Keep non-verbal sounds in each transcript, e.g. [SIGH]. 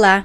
Olá,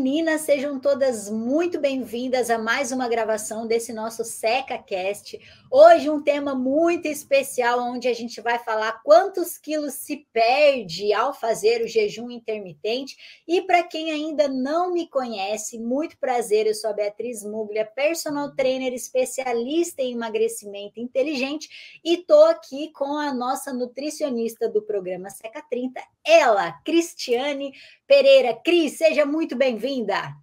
meninas, sejam todas muito bem-vindas a mais uma gravação desse nosso SecaCast. Hoje um tema muito especial onde a gente vai falar quantos quilos se perde ao fazer o jejum intermitente. E para quem ainda não me conhece, muito prazer, eu sou a Beatriz Muglia, personal trainer especialista em emagrecimento inteligente e tô aqui com a nossa nutricionista do programa Seca 30, ela, Cristiane Pereira. Cris, seja muito bem-vinda.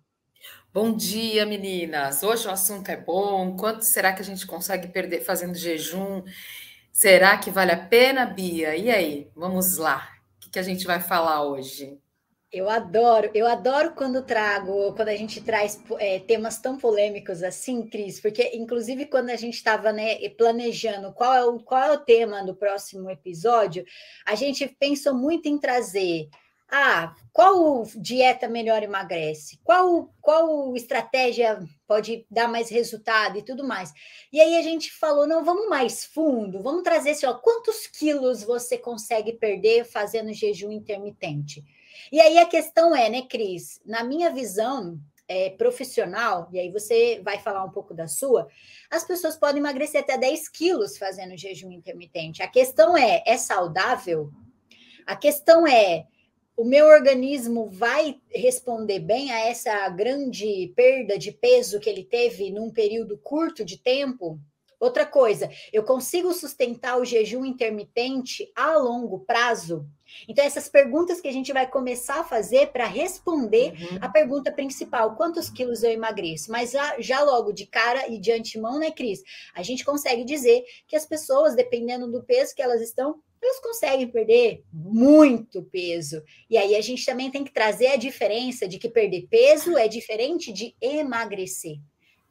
Bom dia, meninas. Hoje o assunto é bom. Quanto será que a gente consegue perder fazendo jejum? Será que vale a pena, Bia? E aí, vamos lá. O que, a gente vai falar hoje? Eu adoro, eu adoro quando trago, quando a gente traz é, temas tão polêmicos assim, Cris, porque inclusive quando a gente estava né, planejando qual é, o, qual é o tema do próximo episódio, a gente pensou muito em trazer ah, qual dieta melhor emagrece? Qual, qual estratégia pode dar mais resultado e tudo mais? E aí a gente falou: não, vamos mais fundo, vamos trazer assim, ó, quantos quilos você consegue perder fazendo jejum intermitente? E aí a questão é, né, Cris? Na minha visão, é, profissional, e aí você vai falar um pouco da sua, as pessoas podem emagrecer até 10 quilos fazendo jejum intermitente. A questão é: é saudável? A questão é o meu organismo vai responder bem a essa grande perda de peso que ele teve num período curto de tempo? Outra coisa, eu consigo sustentar o jejum intermitente a longo prazo? Então, essas perguntas que a gente vai começar a fazer para responder uhum. a pergunta principal: quantos quilos eu emagreço? Mas já, já, logo de cara e de antemão, né, Cris? A gente consegue dizer que as pessoas, dependendo do peso que elas estão, elas conseguem perder muito peso. E aí a gente também tem que trazer a diferença de que perder peso é diferente de emagrecer.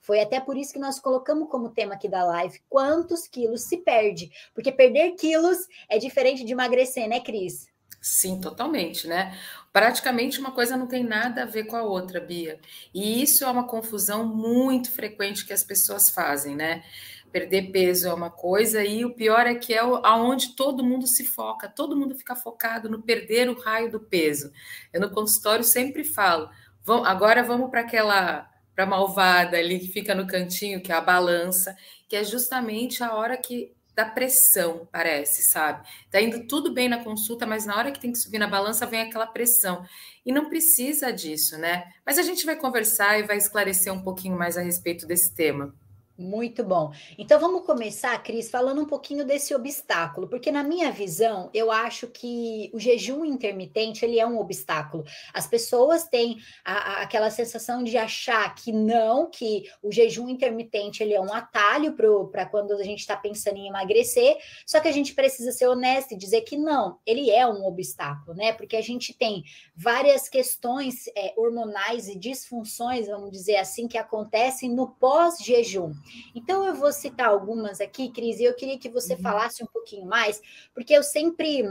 Foi até por isso que nós colocamos como tema aqui da live quantos quilos se perde. Porque perder quilos é diferente de emagrecer, né, Cris? Sim, totalmente, né? Praticamente uma coisa não tem nada a ver com a outra, Bia. E isso é uma confusão muito frequente que as pessoas fazem, né? Perder peso é uma coisa, e o pior é que é aonde todo mundo se foca, todo mundo fica focado no perder o raio do peso. Eu no consultório sempre falo, vamos, agora vamos para aquela para malvada ali que fica no cantinho, que é a balança, que é justamente a hora que da pressão, parece, sabe? Tá indo tudo bem na consulta, mas na hora que tem que subir na balança vem aquela pressão. E não precisa disso, né? Mas a gente vai conversar e vai esclarecer um pouquinho mais a respeito desse tema. Muito bom. Então vamos começar, Cris, falando um pouquinho desse obstáculo, porque na minha visão, eu acho que o jejum intermitente ele é um obstáculo. As pessoas têm a, a, aquela sensação de achar que não, que o jejum intermitente ele é um atalho para quando a gente está pensando em emagrecer, só que a gente precisa ser honesto e dizer que não, ele é um obstáculo, né? Porque a gente tem várias questões é, hormonais e disfunções, vamos dizer assim, que acontecem no pós-jejum. Então, eu vou citar algumas aqui, Cris, e eu queria que você uhum. falasse um pouquinho mais, porque eu sempre.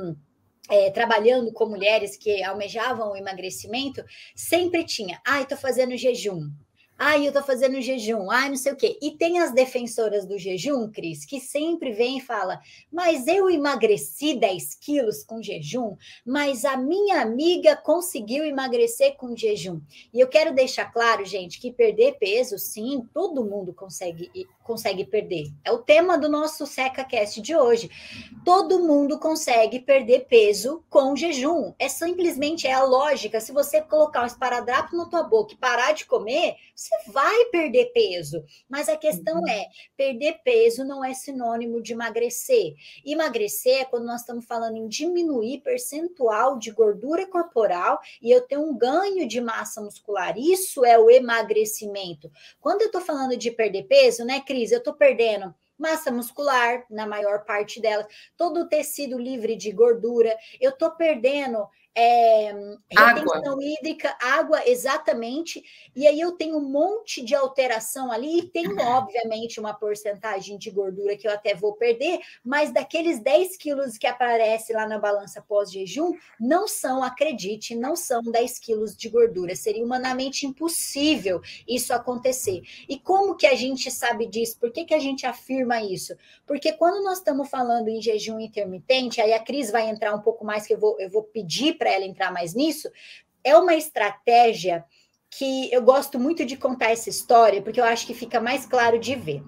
É, trabalhando com mulheres que almejavam o emagrecimento, sempre tinha, ai, ah, estou fazendo jejum, Ai, eu tô fazendo jejum, ai, não sei o quê. E tem as defensoras do jejum, Cris, que sempre vem e fala: Mas eu emagreci 10 quilos com jejum, mas a minha amiga conseguiu emagrecer com jejum. E eu quero deixar claro, gente, que perder peso, sim, todo mundo consegue consegue perder. É o tema do nosso SecaCast de hoje. Todo mundo consegue perder peso com jejum. É simplesmente é a lógica. Se você colocar um esparadrapo na tua boca e parar de comer, você vai perder peso. Mas a questão uhum. é: perder peso não é sinônimo de emagrecer. Emagrecer é quando nós estamos falando em diminuir percentual de gordura corporal e eu tenho um ganho de massa muscular. Isso é o emagrecimento. Quando eu estou falando de perder peso, né, Cris? Eu estou perdendo massa muscular, na maior parte dela, todo o tecido livre de gordura. Eu estou perdendo é, retenção água. hídrica, água, exatamente. E aí eu tenho um monte de alteração ali, e tem, obviamente, uma porcentagem de gordura que eu até vou perder, mas daqueles 10 quilos que aparece lá na balança pós-jejum, não são, acredite, não são 10 quilos de gordura. Seria humanamente impossível isso acontecer. E como que a gente sabe disso? Por que, que a gente afirma isso? Porque quando nós estamos falando em jejum intermitente, aí a Cris vai entrar um pouco mais, que eu vou, eu vou pedir para para ela entrar mais nisso, é uma estratégia que eu gosto muito de contar essa história, porque eu acho que fica mais claro de ver.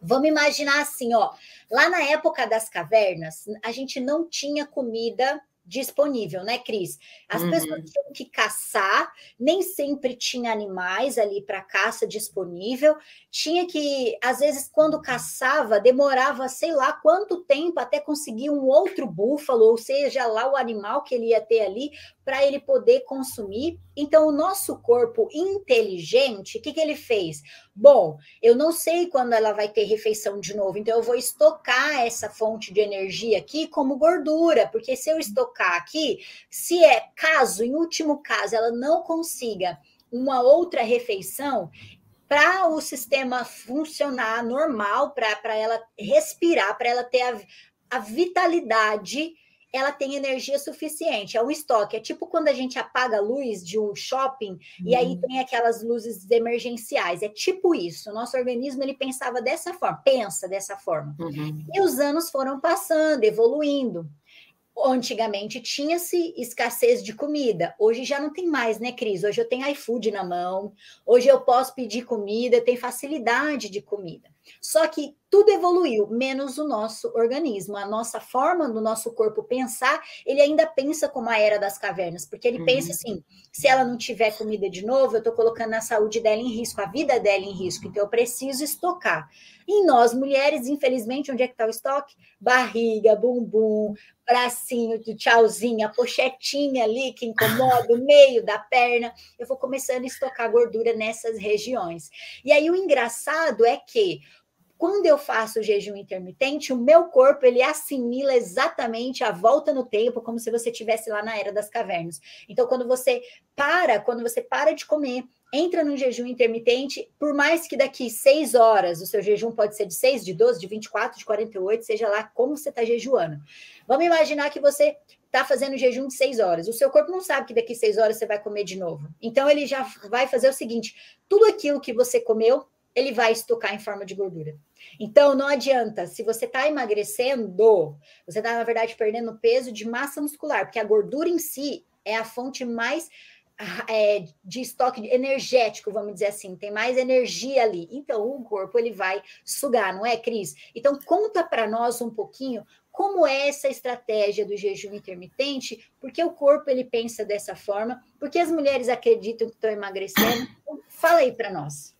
Vamos imaginar assim, ó, lá na época das cavernas, a gente não tinha comida disponível, né, Cris? As uhum. pessoas tinham que caçar, nem sempre tinha animais ali para caça disponível, tinha que, às vezes, quando caçava, demorava sei lá quanto tempo até conseguir um outro búfalo, ou seja, lá o animal que ele ia ter ali, para ele poder consumir. Então, o nosso corpo inteligente, o que, que ele fez? Bom, eu não sei quando ela vai ter refeição de novo, então eu vou estocar essa fonte de energia aqui como gordura, porque se eu estocar aqui, se é caso, em último caso, ela não consiga uma outra refeição, para o sistema funcionar normal, para ela respirar, para ela ter a, a vitalidade ela tem energia suficiente. É um estoque. É tipo quando a gente apaga a luz de um shopping uhum. e aí uhum. tem aquelas luzes emergenciais. É tipo isso. O nosso organismo ele pensava dessa forma, pensa dessa forma. Uhum. E os anos foram passando, evoluindo. Antigamente tinha-se escassez de comida, hoje já não tem mais, né, Cris? Hoje eu tenho iFood na mão, hoje eu posso pedir comida, tem facilidade de comida. Só que tudo evoluiu, menos o nosso organismo. A nossa forma do nosso corpo pensar, ele ainda pensa como a era das cavernas, porque ele uhum. pensa assim: se ela não tiver comida de novo, eu estou colocando a saúde dela em risco, a vida dela em risco, então eu preciso estocar. Em nós, mulheres, infelizmente, onde é que está o estoque? Barriga, bumbum, bracinho do tchauzinho, a pochetinha ali que incomoda, o meio da perna. Eu vou começando a estocar gordura nessas regiões. E aí o engraçado é que quando eu faço o jejum intermitente, o meu corpo ele assimila exatamente a volta no tempo, como se você estivesse lá na era das cavernas. Então, quando você para, quando você para de comer, entra no jejum intermitente, por mais que daqui seis horas, o seu jejum pode ser de seis, de 12, de 24, de 48, seja lá como você está jejuando. Vamos imaginar que você está fazendo jejum de seis horas. O seu corpo não sabe que daqui seis horas você vai comer de novo. Então, ele já vai fazer o seguinte: tudo aquilo que você comeu, ele vai estocar em forma de gordura. Então, não adianta, se você está emagrecendo, você está, na verdade, perdendo peso de massa muscular, porque a gordura em si é a fonte mais é, de estoque energético, vamos dizer assim, tem mais energia ali. Então, o corpo ele vai sugar, não é, Cris? Então, conta para nós um pouquinho como é essa estratégia do jejum intermitente, porque o corpo ele pensa dessa forma, porque as mulheres acreditam que estão emagrecendo. Fala aí para nós.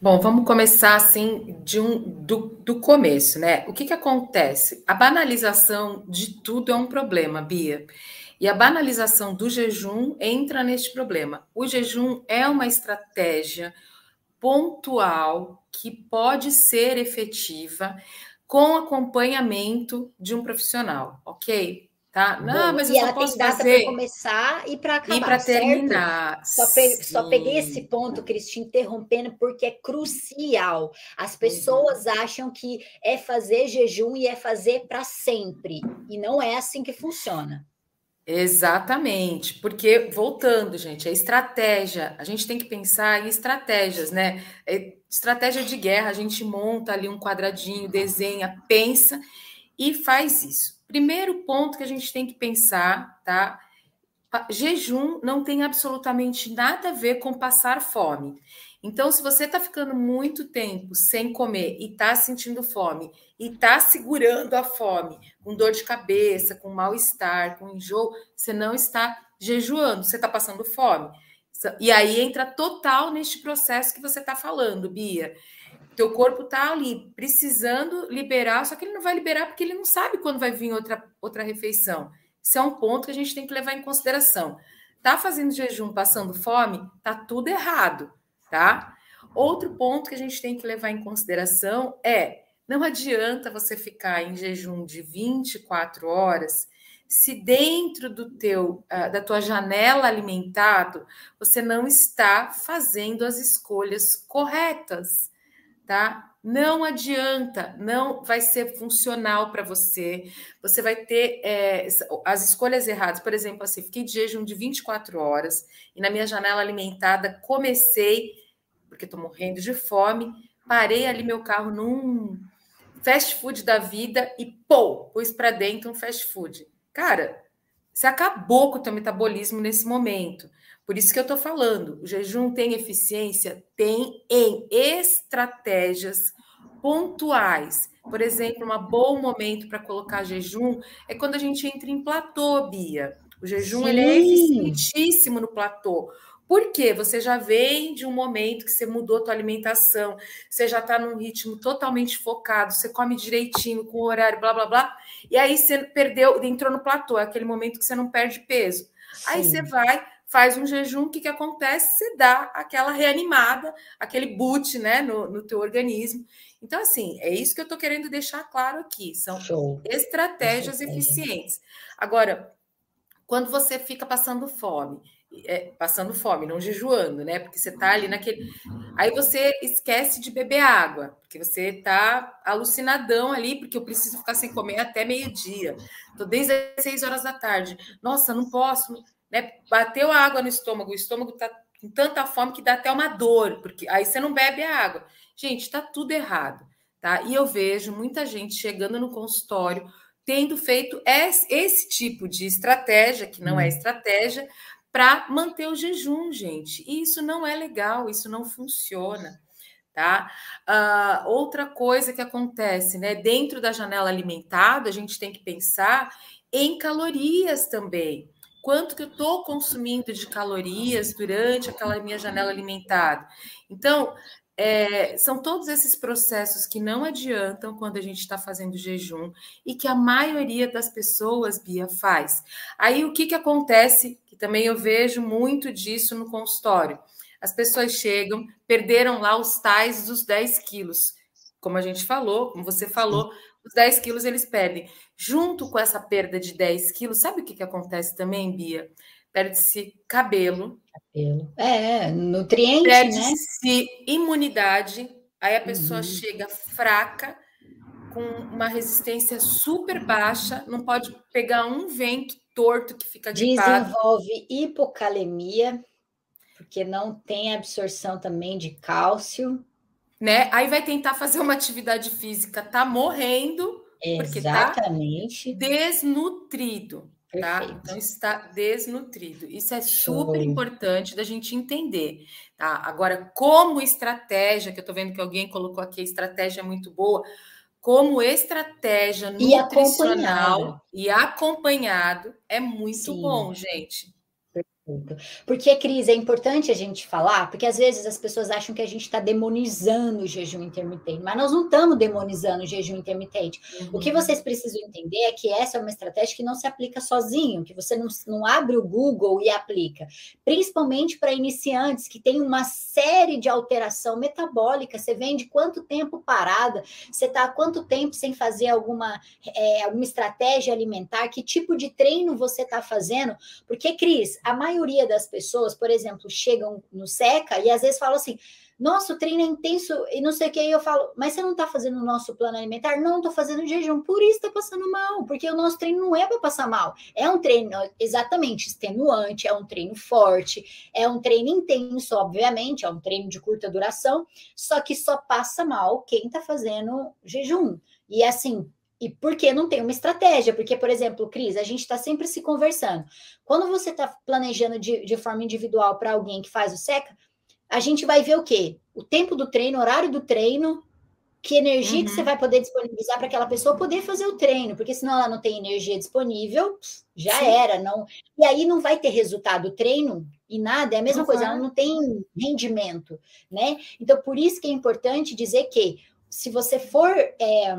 Bom, vamos começar assim de um, do, do começo, né? O que, que acontece? A banalização de tudo é um problema, Bia. E a banalização do jejum entra neste problema. O jejum é uma estratégia pontual que pode ser efetiva com acompanhamento de um profissional, ok? Tá? Não, mas eu e só ela posso tem data fazer... para começar e para acabar, E para terminar. Só, pe... só, peguei esse ponto, Cris, interrompendo, porque é crucial. As pessoas uhum. acham que é fazer jejum e é fazer para sempre. E não é assim que funciona. Exatamente, porque voltando, gente, a estratégia, a gente tem que pensar em estratégias, né? É, estratégia de guerra, a gente monta ali um quadradinho, desenha, pensa e faz isso. Primeiro ponto que a gente tem que pensar, tá? Jejum não tem absolutamente nada a ver com passar fome. Então, se você está ficando muito tempo sem comer e está sentindo fome e está segurando a fome, com dor de cabeça, com mal-estar, com enjoo, você não está jejuando, você está passando fome. E aí entra total neste processo que você está falando, Bia. Teu corpo está ali precisando liberar, só que ele não vai liberar porque ele não sabe quando vai vir outra, outra refeição. Isso é um ponto que a gente tem que levar em consideração. Tá fazendo jejum, passando fome, tá tudo errado, tá? Outro ponto que a gente tem que levar em consideração é não adianta você ficar em jejum de 24 horas se dentro do teu uh, da tua janela alimentado você não está fazendo as escolhas corretas, tá? Não adianta, não vai ser funcional para você. Você vai ter é, as escolhas erradas. Por exemplo, assim, fiquei de jejum de 24 horas e na minha janela alimentada comecei, porque estou morrendo de fome, parei ali meu carro num fast food da vida e pô, pus para dentro um fast food. Cara, você acabou com o teu metabolismo nesse momento. Por isso que eu estou falando, o jejum tem eficiência? Tem em estratégias pontuais. Por exemplo, um bom momento para colocar jejum é quando a gente entra em platô, Bia. O jejum ele é eficientíssimo no platô. Por quê? Você já vem de um momento que você mudou a tua alimentação, você já está num ritmo totalmente focado, você come direitinho, com o horário, blá, blá, blá, e aí você perdeu, entrou no platô, é aquele momento que você não perde peso. Sim. Aí você vai, faz um jejum, o que, que acontece? Você dá aquela reanimada, aquele boot né, no, no teu organismo. Então, assim, é isso que eu estou querendo deixar claro aqui. São Show. estratégias eficientes. Agora, quando você fica passando fome, é, passando fome, não jejuando, né? Porque você está ali naquele. Aí você esquece de beber água, porque você está alucinadão ali, porque eu preciso ficar sem comer até meio-dia. Estou desde as seis horas da tarde. Nossa, não posso. Né? Bateu a água no estômago, o estômago está com tanta fome que dá até uma dor, porque aí você não bebe a água. Gente, está tudo errado, tá? E eu vejo muita gente chegando no consultório tendo feito esse tipo de estratégia, que não é hum. estratégia, para manter o jejum, gente. E isso não é legal, isso não funciona. Tá? Uh, outra coisa que acontece, né? Dentro da janela alimentada, a gente tem que pensar em calorias também. Quanto que eu estou consumindo de calorias durante aquela minha janela alimentada? Então, é, são todos esses processos que não adiantam quando a gente está fazendo jejum e que a maioria das pessoas, Bia, faz. Aí o que, que acontece? Que também eu vejo muito disso no consultório. As pessoas chegam, perderam lá os tais dos 10 quilos. Como a gente falou, como você falou, os 10 quilos eles perdem. Junto com essa perda de 10 quilos, sabe o que, que acontece também, Bia? Perde-se cabelo, cabelo. É, nutriente, Perde-se né? imunidade, aí a pessoa uhum. chega fraca, com uma resistência super baixa, não pode pegar um vento torto que fica gripado. Desenvolve hipocalemia, porque não tem absorção também de cálcio. Né? Aí vai tentar fazer uma atividade física, tá morrendo, porque tá Exatamente. desnutrido. Tá? Então está desnutrido. Isso é super importante da gente entender. Tá? Agora, como estratégia, que eu estou vendo que alguém colocou aqui, estratégia é muito boa, como estratégia nutricional e acompanhado, e acompanhado é muito Sim. bom, gente. Porque, Cris, é importante a gente falar, porque às vezes as pessoas acham que a gente está demonizando o jejum intermitente, mas nós não estamos demonizando o jejum intermitente. Uhum. O que uhum. vocês precisam entender é que essa é uma estratégia que não se aplica sozinho, que você não, não abre o Google e aplica, principalmente para iniciantes que tem uma série de alteração metabólica. Você vem de quanto tempo parada, você está há quanto tempo sem fazer alguma, é, alguma estratégia alimentar, que tipo de treino você está fazendo, porque, Cris, a maioria maioria das pessoas, por exemplo, chegam no SECA e às vezes falam assim: nossa, o treino é intenso e não sei o que. E eu falo, mas você não está fazendo o nosso plano alimentar? Não, estou fazendo jejum, por isso está passando mal, porque o nosso treino não é para passar mal. É um treino exatamente extenuante, é um treino forte, é um treino intenso, obviamente, é um treino de curta duração, só que só passa mal quem está fazendo jejum. E assim, e porque não tem uma estratégia. Porque, por exemplo, Cris, a gente está sempre se conversando. Quando você está planejando de, de forma individual para alguém que faz o SECA, a gente vai ver o quê? O tempo do treino, horário do treino, que energia uhum. que você uhum. vai poder disponibilizar para aquela pessoa poder fazer o treino, porque senão ela não tem energia disponível, já Sim. era, não. E aí não vai ter resultado. O treino e nada é a mesma uhum. coisa, ela não tem rendimento, né? Então, por isso que é importante dizer que se você for é,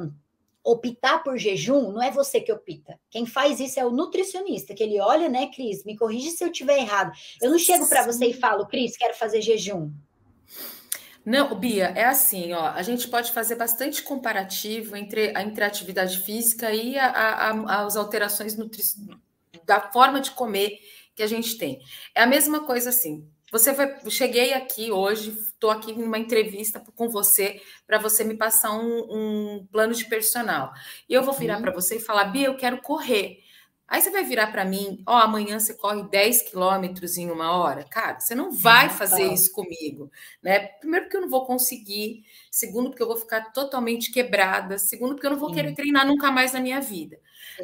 optar por jejum, não é você que opta. Quem faz isso é o nutricionista, que ele olha, né, Cris? Me corrige se eu estiver errado. Eu não chego para você e falo, Cris, quero fazer jejum. Não, Bia, é assim, ó. A gente pode fazer bastante comparativo entre, entre a atividade física e a, a, as alterações nutri... da forma de comer que a gente tem. É a mesma coisa assim. Você vai, cheguei aqui hoje, estou aqui numa entrevista com você para você me passar um, um, plano de personal. E eu vou virar para você e falar, Bia, eu quero correr. Aí você vai virar para mim, ó, oh, amanhã você corre 10 quilômetros em uma hora. Cara, você não vai fazer isso comigo, né? Primeiro porque eu não vou conseguir, segundo porque eu vou ficar totalmente quebrada, segundo porque eu não vou querer treinar nunca mais na minha vida.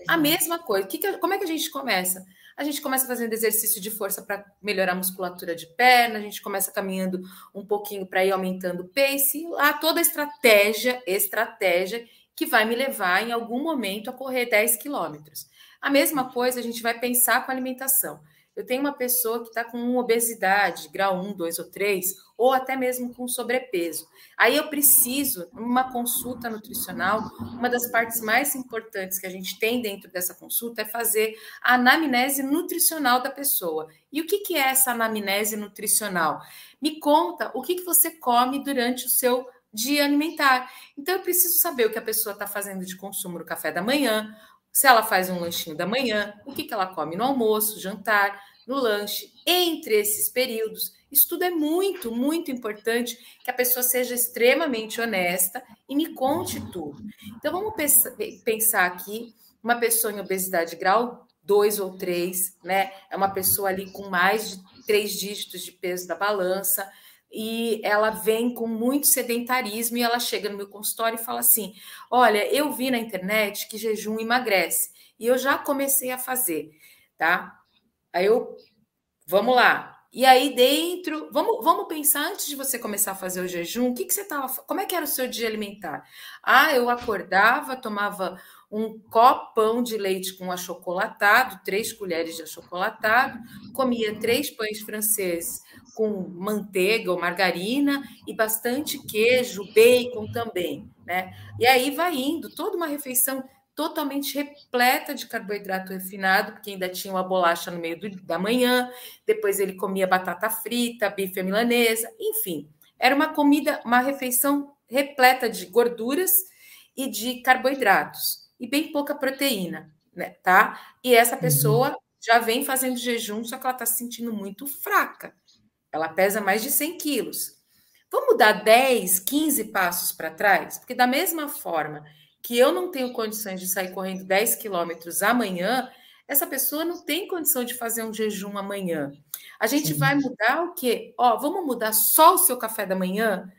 A mesma coisa, que que, como é que a gente começa? A gente começa fazendo exercício de força para melhorar a musculatura de perna, a gente começa caminhando um pouquinho para ir aumentando o pace, lá toda a estratégia, estratégia que vai me levar em algum momento a correr 10 quilômetros. A mesma coisa a gente vai pensar com a alimentação. Eu tenho uma pessoa que está com obesidade, grau 1, 2 ou 3, ou até mesmo com sobrepeso. Aí eu preciso, numa consulta nutricional, uma das partes mais importantes que a gente tem dentro dessa consulta é fazer a anamnese nutricional da pessoa. E o que, que é essa anamnese nutricional? Me conta o que, que você come durante o seu dia alimentar. Então, eu preciso saber o que a pessoa está fazendo de consumo no café da manhã, se ela faz um lanchinho da manhã, o que, que ela come no almoço, jantar, no lanche, entre esses períodos. Isso tudo é muito, muito importante que a pessoa seja extremamente honesta e me conte tudo. Então, vamos pensar aqui: uma pessoa em obesidade grau 2 ou 3, né? É uma pessoa ali com mais de três dígitos de peso da balança, e ela vem com muito sedentarismo e ela chega no meu consultório e fala assim: Olha, eu vi na internet que jejum emagrece e eu já comecei a fazer, tá? Aí eu, vamos lá. E aí dentro, vamos, vamos pensar antes de você começar a fazer o jejum, o que, que você tava, como é que era o seu dia alimentar? Ah, eu acordava, tomava um copão de leite com achocolatado, três colheres de achocolatado, comia três pães franceses com manteiga ou margarina e bastante queijo, bacon também, né? E aí vai indo toda uma refeição totalmente repleta de carboidrato refinado, porque ainda tinha uma bolacha no meio do, da manhã, depois ele comia batata frita, bife milanesa, enfim, era uma comida, uma refeição repleta de gorduras e de carboidratos e bem pouca proteína, né, tá? E essa uhum. pessoa uhum. já vem fazendo jejum, só que ela está se sentindo muito fraca. Ela pesa mais de 100 quilos. Vamos dar 10, 15 passos para trás? Porque, da mesma forma que eu não tenho condições de sair correndo 10 quilômetros amanhã, essa pessoa não tem condição de fazer um jejum amanhã. A gente Sim. vai mudar o quê? Ó, vamos mudar só o seu café da manhã?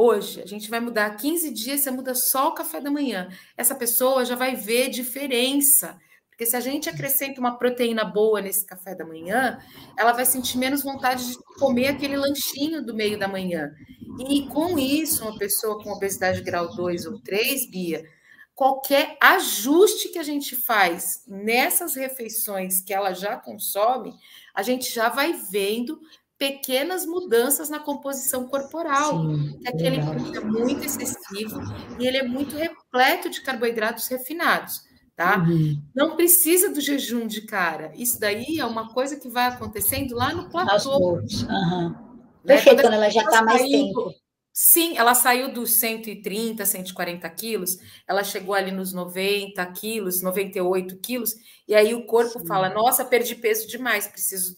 Hoje, a gente vai mudar 15 dias, você muda só o café da manhã. Essa pessoa já vai ver diferença porque se a gente acrescenta uma proteína boa nesse café da manhã, ela vai sentir menos vontade de comer aquele lanchinho do meio da manhã. E com isso, uma pessoa com obesidade grau 2 ou 3, Bia, qualquer ajuste que a gente faz nessas refeições que ela já consome, a gente já vai vendo pequenas mudanças na composição corporal. Sim, que aquele é muito excessivo e ele é muito repleto de carboidratos refinados tá? Uhum. Não precisa do jejum de cara. Isso daí é uma coisa que vai acontecendo lá no platô. Uhum. Né? Perfeito, quando ela já está mais tempo. Sim, ela saiu dos 130, 140 quilos, ela chegou ali nos 90 quilos, 98 quilos, e aí o corpo Sim. fala: Nossa, perdi peso demais, preciso.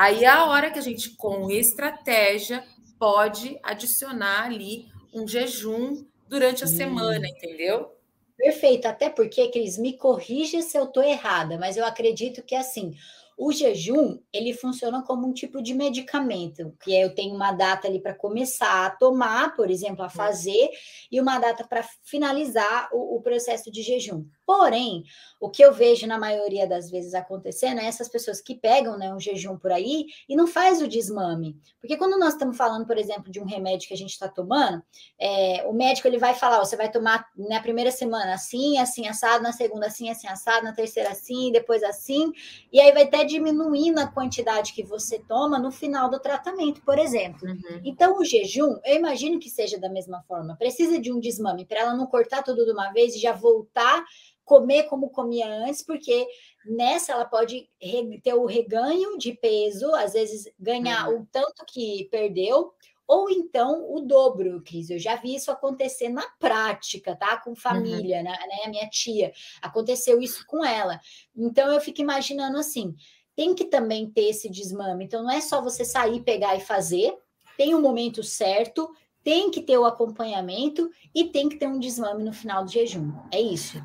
Aí é a hora que a gente, com estratégia, pode adicionar ali um jejum durante a hum. semana, entendeu? Perfeito, até porque, Cris, me corrija se eu estou errada, mas eu acredito que assim, o jejum ele funciona como um tipo de medicamento, que é, eu tenho uma data ali para começar a tomar, por exemplo, a fazer, e uma data para finalizar o, o, processo de jejum. Porém, o que eu vejo na maioria das vezes acontecendo é essas pessoas que pegam né, um jejum por aí e não faz o desmame. Porque quando nós estamos falando, por exemplo, de um remédio que a gente está tomando, é, o médico ele vai falar, ó, você vai tomar na primeira semana assim, assim, assado, na segunda assim, assim, assado, na terceira assim, depois assim, e aí vai até diminuindo a quantidade que você toma no final do tratamento, por exemplo. Uhum. Então, o jejum, eu imagino que seja da mesma forma. Precisa de um desmame para ela não cortar tudo de uma vez e já voltar comer como comia antes, porque nessa ela pode ter o reganho de peso, às vezes ganhar uhum. o tanto que perdeu, ou então o dobro, Cris. Eu já vi isso acontecer na prática, tá? Com família, uhum. né? A minha tia, aconteceu isso com ela. Então eu fico imaginando assim, tem que também ter esse desmame. Então não é só você sair, pegar e fazer, tem o um momento certo, tem que ter o acompanhamento e tem que ter um desmame no final do jejum. É isso.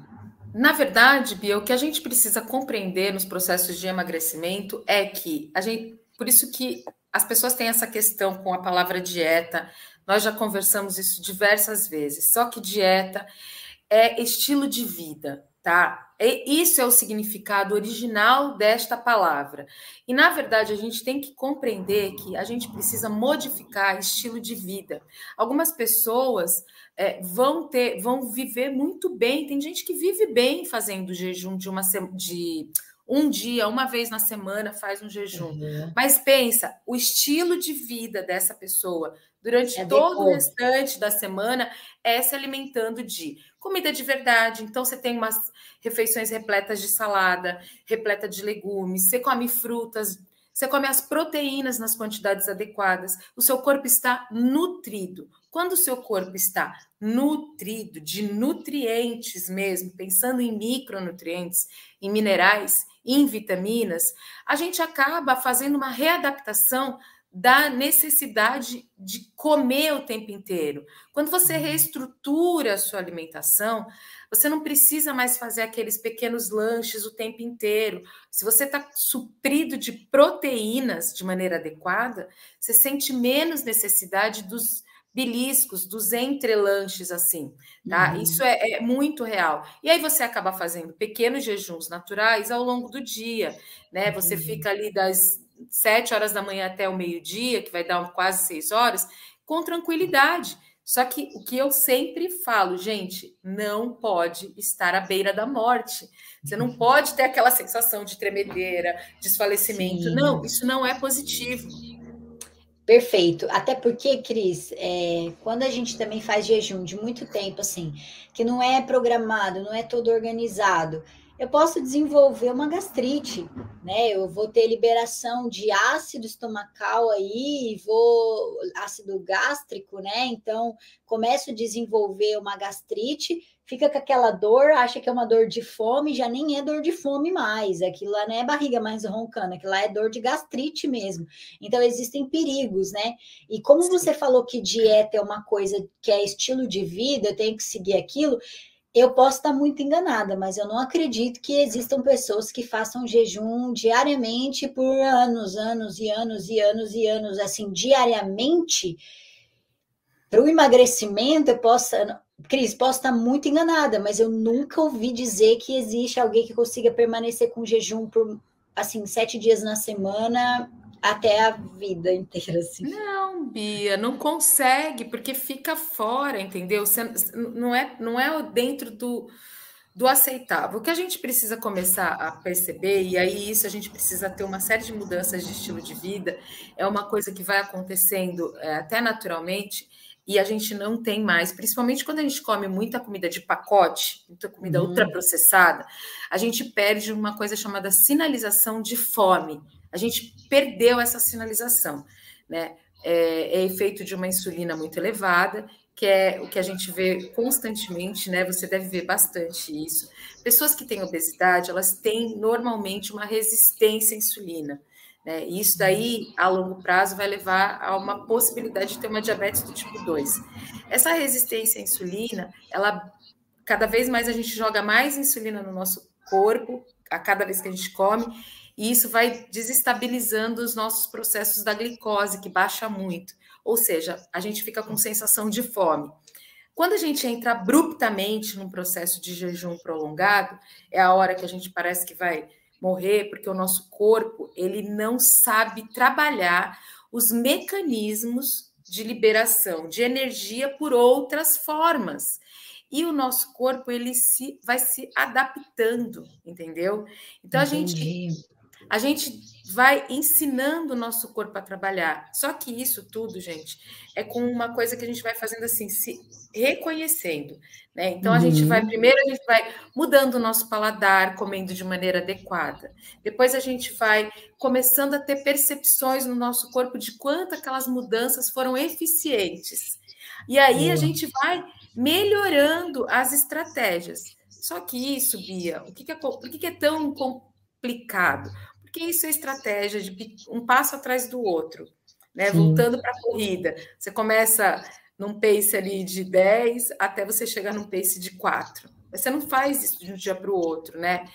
Na verdade, Bia, o que a gente precisa compreender nos processos de emagrecimento é que a gente, por isso que as pessoas têm essa questão com a palavra dieta. Nós já conversamos isso diversas vezes. Só que dieta é estilo de vida, tá? E isso é o significado original desta palavra. E na verdade, a gente tem que compreender que a gente precisa modificar estilo de vida. Algumas pessoas é, vão ter, vão viver muito bem. Tem gente que vive bem fazendo jejum de uma de um dia, uma vez na semana faz um jejum. Uhum. Mas pensa, o estilo de vida dessa pessoa durante é todo o restante da semana é se alimentando de comida de verdade. Então você tem umas refeições repletas de salada, repleta de legumes, você come frutas, você come as proteínas nas quantidades adequadas, o seu corpo está nutrido. Quando o seu corpo está nutrido de nutrientes mesmo, pensando em micronutrientes, em minerais, em vitaminas, a gente acaba fazendo uma readaptação da necessidade de comer o tempo inteiro. Quando você reestrutura a sua alimentação, você não precisa mais fazer aqueles pequenos lanches o tempo inteiro. Se você está suprido de proteínas de maneira adequada, você sente menos necessidade dos beliscos, dos entrelanches, assim, tá? Uhum. Isso é, é, muito real. E aí você acaba fazendo pequenos jejuns naturais ao longo do dia, né? Você uhum. fica ali das sete horas da manhã até o meio-dia, que vai dar quase seis horas, com tranquilidade. Só que o que eu sempre falo, gente, não pode estar à beira da morte. Você não pode ter aquela sensação de tremedeira, desfalecimento. Sim. Não, isso não é positivo. Perfeito. Até porque, Cris, é, quando a gente também faz jejum de muito tempo, assim, que não é programado, não é todo organizado, eu posso desenvolver uma gastrite, né? Eu vou ter liberação de ácido estomacal aí, vou ácido gástrico, né? Então, começo a desenvolver uma gastrite fica com aquela dor, acha que é uma dor de fome, já nem é dor de fome mais. Aquilo lá não é barriga mais roncando, aquilo lá é dor de gastrite mesmo. Então, existem perigos, né? E como você falou que dieta é uma coisa que é estilo de vida, eu tenho que seguir aquilo. Eu posso estar muito enganada, mas eu não acredito que existam pessoas que façam jejum diariamente por anos, anos e anos e anos e anos, assim, diariamente. Para o emagrecimento, eu posso, Cris, posso estar muito enganada, mas eu nunca ouvi dizer que existe alguém que consiga permanecer com jejum por assim sete dias na semana até a vida inteira. Assim. Não, Bia, não consegue porque fica fora, entendeu? Você, não é, não é dentro do do aceitável. O que a gente precisa começar a perceber, e aí isso a gente precisa ter uma série de mudanças de estilo de vida, é uma coisa que vai acontecendo é, até naturalmente, e a gente não tem mais, principalmente quando a gente come muita comida de pacote, muita comida uhum. ultraprocessada, a gente perde uma coisa chamada sinalização de fome. A gente perdeu essa sinalização, né? É, é efeito de uma insulina muito elevada, que é o que a gente vê constantemente, né? Você deve ver bastante isso. Pessoas que têm obesidade, elas têm normalmente uma resistência à insulina. Né? Isso daí, a longo prazo, vai levar a uma possibilidade de ter uma diabetes do tipo 2. Essa resistência à insulina, ela cada vez mais a gente joga mais insulina no nosso corpo, a cada vez que a gente come, e isso vai desestabilizando os nossos processos da glicose, que baixa muito. Ou seja, a gente fica com sensação de fome. Quando a gente entra abruptamente num processo de jejum prolongado, é a hora que a gente parece que vai morrer, porque o nosso corpo ele não sabe trabalhar os mecanismos de liberação de energia por outras formas. E o nosso corpo ele se vai se adaptando, entendeu? Então Entendi. a gente a gente vai ensinando o nosso corpo a trabalhar. Só que isso tudo, gente, é com uma coisa que a gente vai fazendo assim, se reconhecendo. Né? Então a uhum. gente vai, uhum. primeiro a gente vai mudando o nosso paladar, comendo de maneira adequada. Depois a gente vai começando a ter percepções no nosso corpo de quanto aquelas mudanças foram eficientes. E aí uhum. a gente vai melhorando as estratégias. Só que isso, Bia, o que, que é, por que, que é tão complicado? Porque isso é estratégia de um passo atrás do outro, né? Voltando para a corrida. Você começa num pace ali de 10 até você chegar num pace de 4. Você não faz isso de um dia para o outro, né?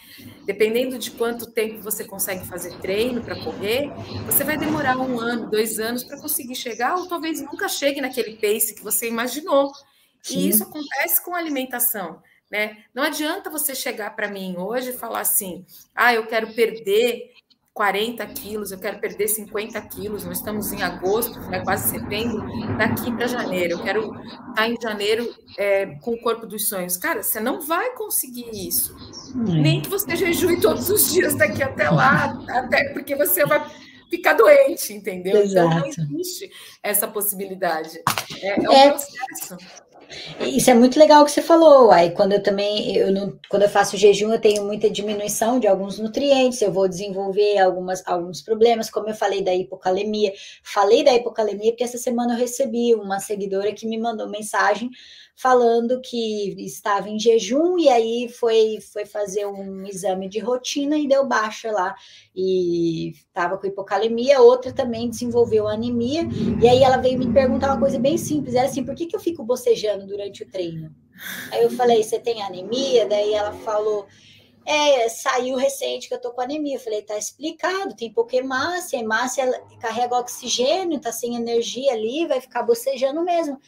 Dependendo de quanto tempo você consegue fazer treino para correr, você vai demorar um ano, dois anos para conseguir chegar, ou talvez nunca chegue naquele pace que você imaginou. Sim. E isso acontece com a alimentação. Né? Não adianta você chegar para mim hoje e falar assim: ah, eu quero perder 40 quilos, eu quero perder 50 quilos, nós estamos em agosto, né, quase setembro, daqui para janeiro, eu quero estar tá em janeiro é, com o corpo dos sonhos. Cara, você não vai conseguir isso. Hum. Nem que você jejue todos os dias daqui até lá, até porque você vai ficar doente, entendeu? Exato. Então não existe essa possibilidade. É, é um é, processo. Isso é muito legal que você falou, aí quando eu também, eu não, quando eu faço jejum, eu tenho muita diminuição de alguns nutrientes, eu vou desenvolver algumas, alguns problemas, como eu falei da hipocalemia. Falei da hipocalemia porque essa semana eu recebi uma seguidora que me mandou mensagem falando que estava em jejum e aí foi, foi fazer um exame de rotina e deu baixa lá e estava com hipocalemia, outra também desenvolveu anemia, e aí ela veio me perguntar uma coisa bem simples, era assim, por que, que eu fico bocejando durante o treino? Aí eu falei, você tem anemia? Daí ela falou, é, saiu recente que eu tô com anemia. Eu falei, tá explicado, tem pouca hemácia, a hemácia carrega oxigênio, tá sem energia ali, vai ficar bocejando mesmo.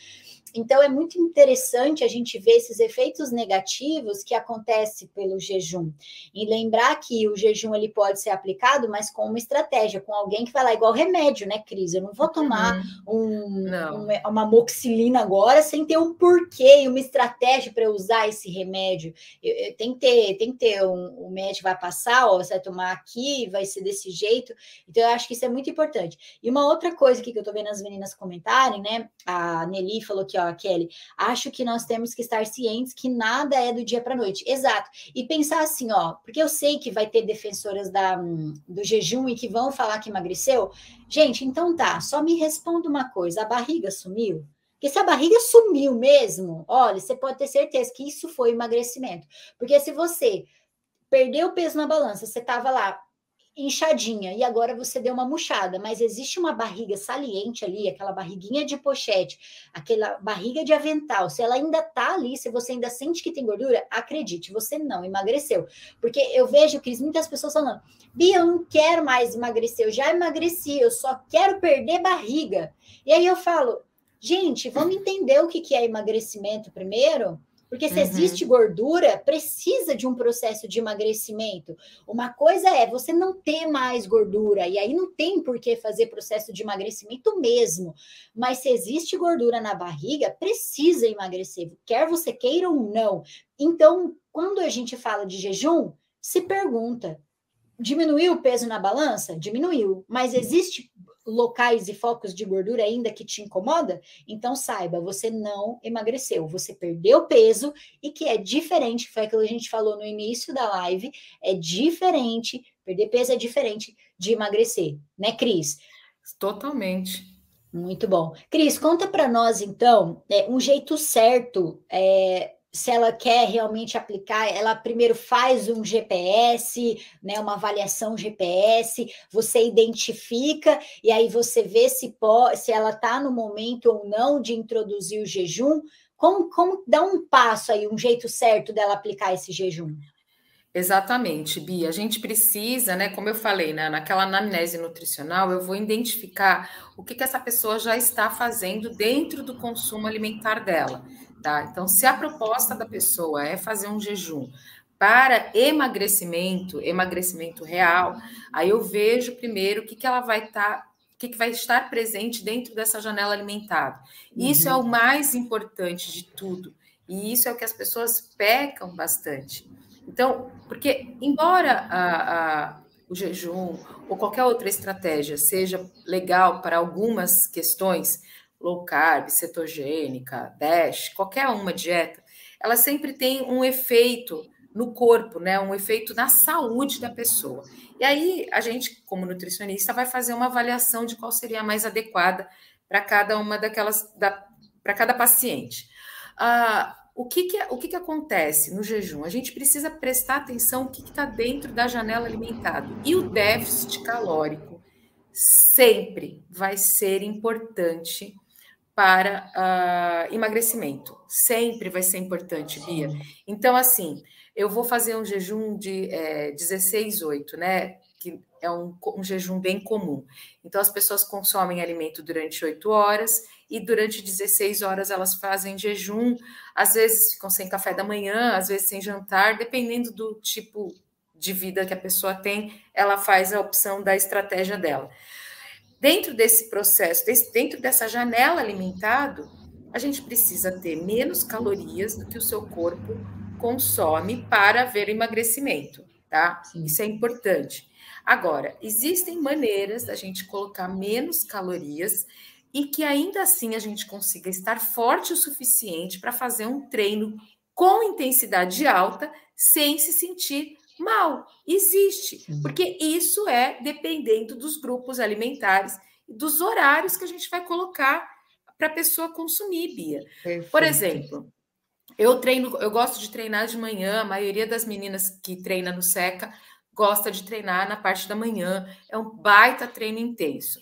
Então, é muito interessante a gente ver esses efeitos negativos que acontecem pelo jejum. E lembrar que o jejum ele pode ser aplicado, mas com uma estratégia, com alguém que vai lá, igual remédio, né, Cris? Eu não vou tomar uhum. um, um, uma moxilina agora sem ter um porquê e uma estratégia para usar esse remédio. Eu, eu, tem que ter, tem que ter um, o médico vai passar, ó, você vai tomar aqui, vai ser desse jeito. Então, eu acho que isso é muito importante. E uma outra coisa aqui que eu tô vendo as meninas comentarem, né? A Nelly falou que, ó, ó, Kelly, acho que nós temos que estar cientes que nada é do dia para noite. Exato. E pensar assim, ó, porque eu sei que vai ter defensoras da, do jejum e que vão falar que emagreceu. Gente, então tá, só me responda uma coisa: a barriga sumiu? Porque se a barriga sumiu mesmo, olha, você pode ter certeza que isso foi emagrecimento. Porque se você perdeu peso na balança, você estava lá inchadinha e agora você deu uma murchada, mas existe uma barriga saliente ali, aquela barriguinha de pochete, aquela barriga de avental, se ela ainda tá ali, se você ainda sente que tem gordura, acredite, você não emagreceu. Porque eu vejo, Cris, muitas pessoas falando, Bia, eu não quero mais emagrecer, eu já emagreci, eu só quero perder barriga. E aí eu falo, gente, vamos entender o que, é emagrecimento primeiro? Porque se uhum. existe gordura, precisa de um processo de emagrecimento. Uma coisa é você não ter mais gordura, e aí não tem por que fazer processo de emagrecimento mesmo. Mas se existe gordura na barriga, precisa emagrecer, quer você queira ou não. Então, quando a gente fala de jejum, se pergunta: diminuiu o peso na balança? Diminuiu. Mas existe locais e focos de gordura ainda que te incomoda, então saiba, você não emagreceu, você perdeu peso e que é diferente, foi aquilo que a gente falou no início da live, é diferente, perder peso é diferente de emagrecer, né, Cris? Totalmente. Muito bom. Cris, conta para nós, então, é, um jeito certo é, se ela quer realmente aplicar, ela primeiro faz um GPS, né, uma avaliação GPS, você identifica e aí você vê se, pode, se ela está no momento ou não de introduzir o jejum. Como, como dá um passo aí, um jeito certo dela aplicar esse jejum? Exatamente, Bia. A gente precisa, né? Como eu falei, né, naquela anamnese nutricional, eu vou identificar o que, que essa pessoa já está fazendo dentro do consumo alimentar dela tá? Então, se a proposta da pessoa é fazer um jejum para emagrecimento, emagrecimento real, aí eu vejo primeiro o que, que ela vai estar, tá, o que, que vai estar presente dentro dessa janela alimentar. Isso é o uhum. mais importante de tudo. E isso é o que as pessoas pecam bastante. Então, porque embora a, a, o jejum ou qualquer outra estratégia seja legal para algumas questões, low carb, cetogênica, DASH, qualquer uma dieta, ela sempre tem um efeito no corpo, né? Um efeito na saúde da pessoa. E aí a gente, como nutricionista, vai fazer uma avaliação de qual seria a mais adequada para cada uma daquelas, para cada paciente. Ah, o que, que, o que, que acontece no jejum? A gente precisa prestar atenção o que está dentro da janela alimentar. E o déficit calórico sempre vai ser importante para uh, emagrecimento. Sempre vai ser importante, Bia. Então, assim, eu vou fazer um jejum de é, 16, 8, né? Que é um, um, jejum bem comum. Então, as pessoas consomem alimento durante 8 horas e durante 16 horas elas fazem jejum. Às vezes ficam sem café da manhã, às vezes sem jantar, dependendo do tipo de vida que a pessoa tem, ela faz a opção da estratégia dela. Dentro desse processo, dentro dessa janela alimentado, a gente precisa ter menos calorias do que o seu corpo consome para ver emagrecimento, tá? Sim. Isso é importante. Agora, existem maneiras da gente colocar menos calorias e que ainda assim a gente consiga estar forte o suficiente para fazer um treino com intensidade alta sem se sentir mal. Existe, Sim. porque isso é dependendo dos grupos alimentares e dos horários que a gente vai colocar para a pessoa consumir, Bia. Perfeito. Por exemplo, eu treino, eu gosto de treinar de manhã, a maioria das meninas que treina no Seca gosta de treinar na parte da manhã, é um baita treino intenso.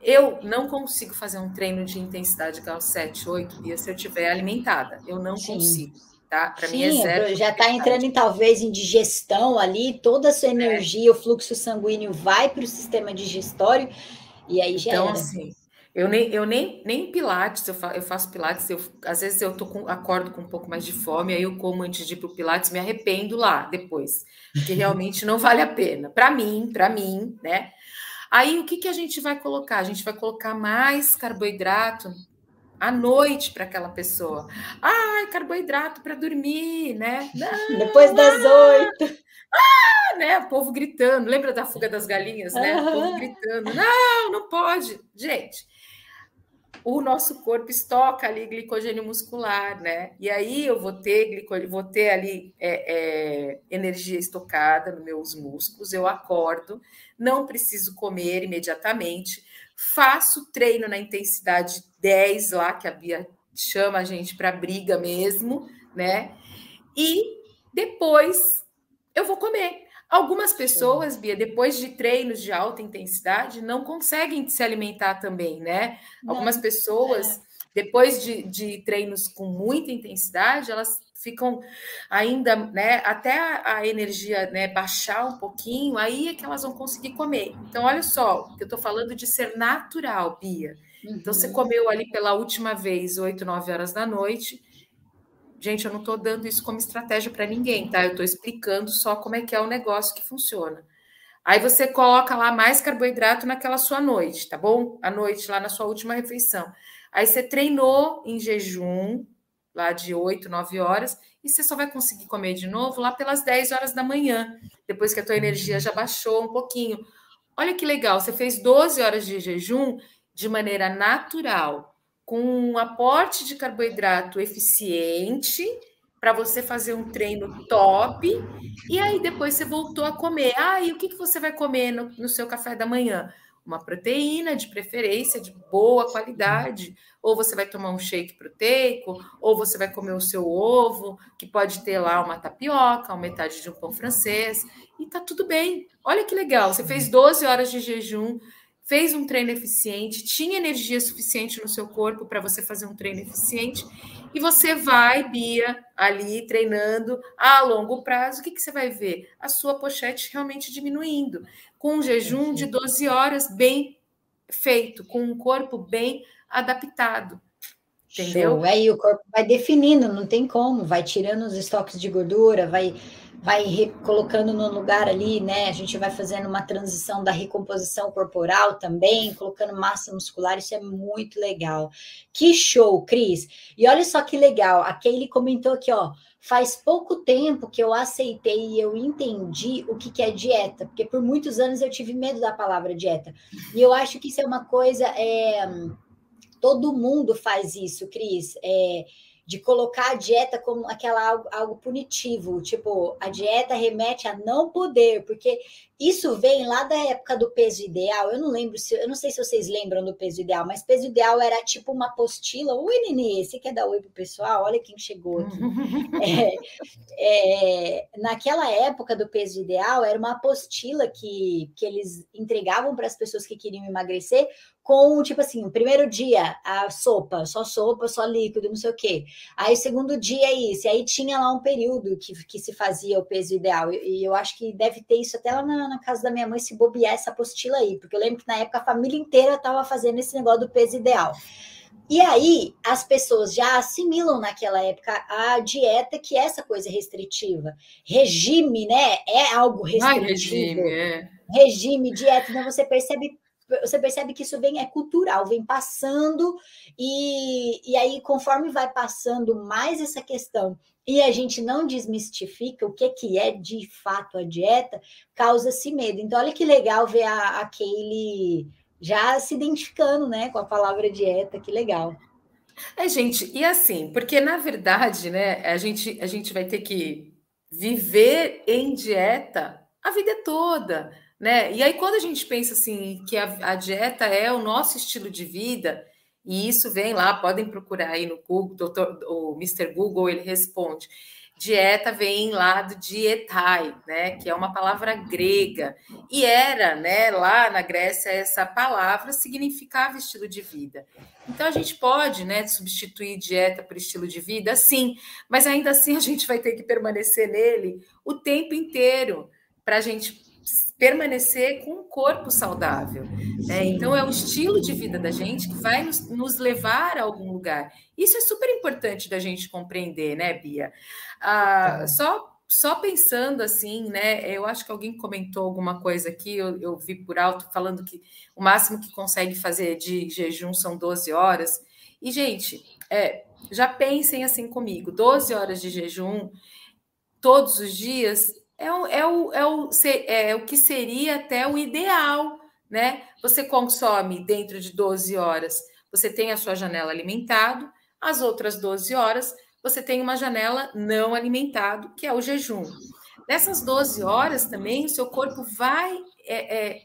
Eu não consigo fazer um treino de intensidade igual 7, 8 dias se eu estiver alimentada. Eu não Sim. consigo, tá? Para mim é zero. Já está entrando em talvez em digestão ali, toda a sua é. energia, é. o fluxo sanguíneo vai para o sistema digestório e aí já Então, era. assim, eu nem, eu nem, nem pilates, eu, fa, eu faço pilates, eu, às vezes eu tô com, acordo com um pouco mais de fome, aí eu como antes de ir pro pilates, me arrependo lá depois, porque realmente não vale a pena. Para mim, para mim, né? Aí o que, que a gente vai colocar? A gente vai colocar mais carboidrato à noite para aquela pessoa. Ai, carboidrato para dormir, né? Não, Depois das oito. Ah, né? O povo gritando. Lembra da fuga das galinhas, né? O povo gritando. Não, não pode. Gente, o nosso corpo estoca ali glicogênio muscular, né? E aí eu vou ter, vou ter ali é, é, energia estocada nos meus músculos, eu acordo, não preciso comer imediatamente, faço treino na intensidade 10 lá, que a Bia chama a gente para briga mesmo, né? E depois eu vou comer. Algumas pessoas, Bia, depois de treinos de alta intensidade, não conseguem se alimentar também, né? Não. Algumas pessoas, é. depois de, de treinos com muita intensidade, elas ficam ainda, né, até a, a, energia, né, baixar um pouquinho, aí é que elas vão conseguir comer. Então, olha só, eu estou falando de ser natural, Bia. Uhum. Então, você uhum. comeu ali pela última vez, 8, 9 horas da noite, Gente, eu não estou dando isso como estratégia para ninguém, tá? Eu estou explicando só como é que é o negócio que funciona. Aí você coloca lá mais carboidrato naquela sua noite, tá bom? À noite, lá na sua última refeição. Aí você treinou em jejum, lá de 8, 9 horas, e você só vai conseguir comer de novo lá pelas 10 horas da manhã, depois que a tua energia já baixou um pouquinho. Olha que legal, você fez 12 horas de jejum de maneira natural com um aporte de carboidrato eficiente para você fazer um treino top e aí depois você voltou a comer. Ah, e o que, que você vai comer no, no seu café da manhã? Uma proteína de preferência de boa qualidade, ou você vai tomar um shake proteico, ou você vai comer o seu ovo, que pode ter lá uma tapioca, uma metade de um pão francês, e tá tudo bem. Olha que legal, você fez 12 horas de jejum, fez um treino eficiente, tinha energia suficiente no seu corpo para você fazer um treino eficiente, e você vai, Bia, ali treinando a longo prazo, o que, que você vai ver? A sua pochete realmente diminuindo, com um jejum de 12 horas bem feito, com um corpo bem adaptado. Entendeu? Show. Aí o corpo vai definindo, não tem como, vai tirando os estoques de gordura, vai vai colocando no lugar ali, né? A gente vai fazendo uma transição da recomposição corporal também, colocando massa muscular, isso é muito legal. Que show, Cris! E olha só que legal, a Kaylee comentou aqui, ó. Faz pouco tempo que eu aceitei e eu entendi o que, que é dieta, porque por muitos anos eu tive medo da palavra dieta. E eu acho que isso é uma coisa. É, todo mundo faz isso, Cris. É, de colocar a dieta como aquela algo, algo punitivo, tipo, a dieta remete a não poder, porque isso vem lá da época do peso ideal. Eu não lembro se eu não sei se vocês lembram do peso ideal, mas peso ideal era tipo uma apostila. Oi, Nenê, você quer dar oi pro pessoal? Olha quem chegou aqui. [LAUGHS] é, é, naquela época do peso ideal, era uma apostila que, que eles entregavam para as pessoas que queriam emagrecer com, tipo assim, o primeiro dia, a sopa, só sopa, só líquido, não sei o quê. Aí, o segundo dia, é isso. E aí tinha lá um período que, que se fazia o peso ideal. E eu acho que deve ter isso até lá na, na casa da minha mãe, se bobear essa apostila aí. Porque eu lembro que na época a família inteira estava fazendo esse negócio do peso ideal. E aí, as pessoas já assimilam naquela época a dieta, que é essa coisa restritiva. Regime, né? É algo restritivo. Ai, regime, é. regime, dieta. Então, você percebe você percebe que isso vem é cultural, vem passando, e, e aí, conforme vai passando mais essa questão e a gente não desmistifica o que, que é de fato a dieta, causa-se medo. Então, olha que legal ver a, a Kaylee já se identificando né, com a palavra dieta, que legal. É, gente, e assim, porque na verdade, né, a gente, a gente vai ter que viver em dieta a vida toda. Né? E aí, quando a gente pensa assim que a, a, dieta é o nosso estilo de vida, e isso vem lá, podem procurar aí no Google, doutor, o Mr. Google, ele responde. Dieta vem lá do dietai, né, que é uma palavra grega, e era, né, lá na Grécia essa palavra significava estilo de vida. Então a gente pode, né, substituir dieta por estilo de vida, sim, mas ainda assim a gente vai ter que permanecer nele o tempo inteiro para a gente permanecer com um corpo saudável. Né? Então, é o estilo de vida da gente que vai nos, nos, levar a algum lugar. Isso é super importante da gente compreender, né, Bia? Ah, tá. só só pensando assim, né? Eu acho que alguém comentou alguma coisa aqui, eu, eu, vi por alto falando que o máximo que consegue fazer de jejum são 12 horas. E, gente, é, já pensem assim comigo: 12 horas de jejum todos os dias é o, é o, é o, é o que seria até o ideal, né? Você consome dentro de 12 horas, você tem a sua janela alimentado, as outras 12 horas você tem uma janela não alimentado, que é o jejum. Nessas 12 horas também, o seu corpo vai é, é,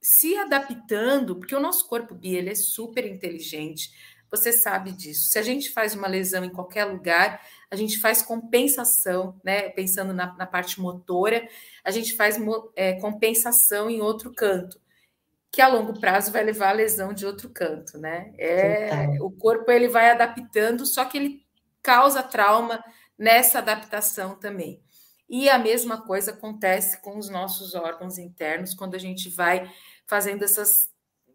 se adaptando, porque o nosso corpo, Bia, ele é super inteligente, você sabe disso. Se a gente faz uma lesão em qualquer lugar, a gente faz compensação, né? Pensando na, na parte motora, a gente faz é, compensação em outro canto, que a longo prazo vai levar a lesão de outro canto, né? É, o corpo ele vai adaptando, só que ele causa trauma nessa adaptação também. E a mesma coisa acontece com os nossos órgãos internos quando a gente vai fazendo essas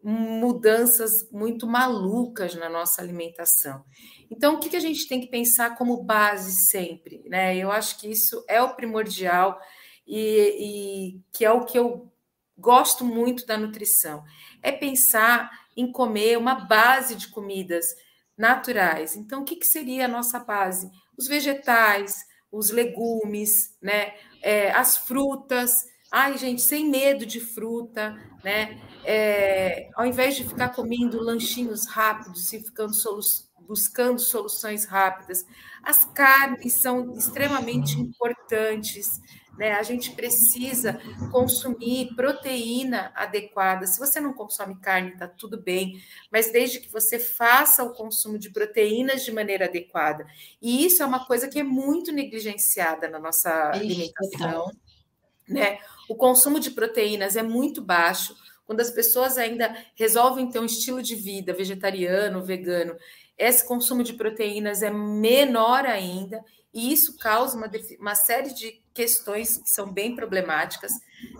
mudanças muito malucas na nossa alimentação. Então, o que, a gente tem que pensar como base sempre? Né? Eu acho que isso é o primordial e, e que é o que eu gosto muito da nutrição. É pensar em comer uma base de comidas naturais. Então, o que, que seria a nossa base? Os vegetais, os legumes, né? É, as frutas. Ai, gente, sem medo de fruta, né? É, ao invés de ficar comendo lanchinhos rápidos e ficando soluções buscando soluções rápidas. As carnes são extremamente importantes. Né? A gente precisa consumir proteína adequada. Se você não consome carne, está tudo bem, mas desde que você faça o consumo de proteínas de maneira adequada. E isso é uma coisa que é muito negligenciada na nossa alimentação. Né? O consumo de proteínas é muito baixo. Quando as pessoas ainda resolvem ter um estilo de vida vegetariano, vegano, esse consumo de proteínas é menor ainda, e isso causa uma, uma série de questões que são bem problemáticas.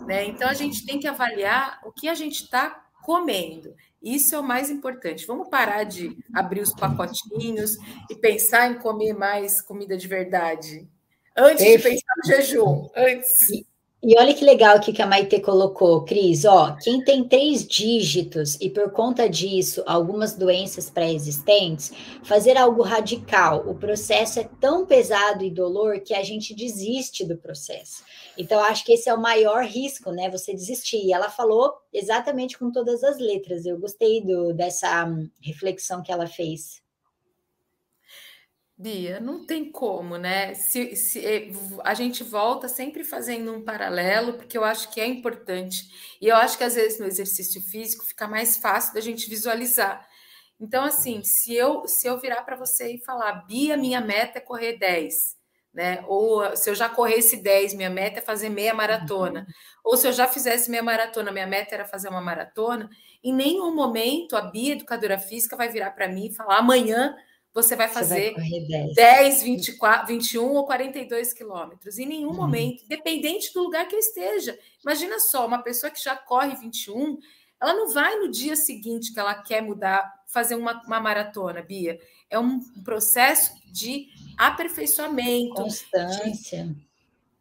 Né? Então, a gente tem que avaliar o que a gente está comendo. Isso é o mais importante. Vamos parar de abrir os pacotinhos e pensar em comer mais comida de verdade. Antes Perfeito. de pensar no jejum. Antes. E, e olha que legal que a Maite colocou, Cris. Ó, quem tem três dígitos e por conta disso algumas doenças pré-existentes, fazer algo radical. O processo é tão pesado e dolor que a gente desiste do processo. Então, acho que esse é o maior risco, né? Você desistir. E ela falou exatamente com todas as letras. Eu gostei do, dessa hum, reflexão que ela fez. Bia, não tem como, né? Se, se, eh, a gente volta sempre fazendo um paralelo, porque eu acho que é importante. E eu acho que às vezes no exercício físico fica mais fácil da gente visualizar. Então, assim, se eu se eu virar para você e falar, Bia, minha meta é correr 10, né? Ou se eu já corresse 10, minha meta é fazer meia maratona. Uhum. Ou se eu já fizesse meia maratona, minha meta era fazer uma maratona. Em nenhum momento a Bia, educadora física, vai virar para mim e falar, amanhã você vai fazer você vai 10. 10, 24, 21 ou 42 quilômetros. Em nenhum uhum. momento, independente do lugar que eu esteja. Imagina só, uma pessoa que já corre 21, ela não vai no dia seguinte que ela quer mudar, fazer uma, uma maratona, Bia. É um processo de aperfeiçoamento. Constância. De,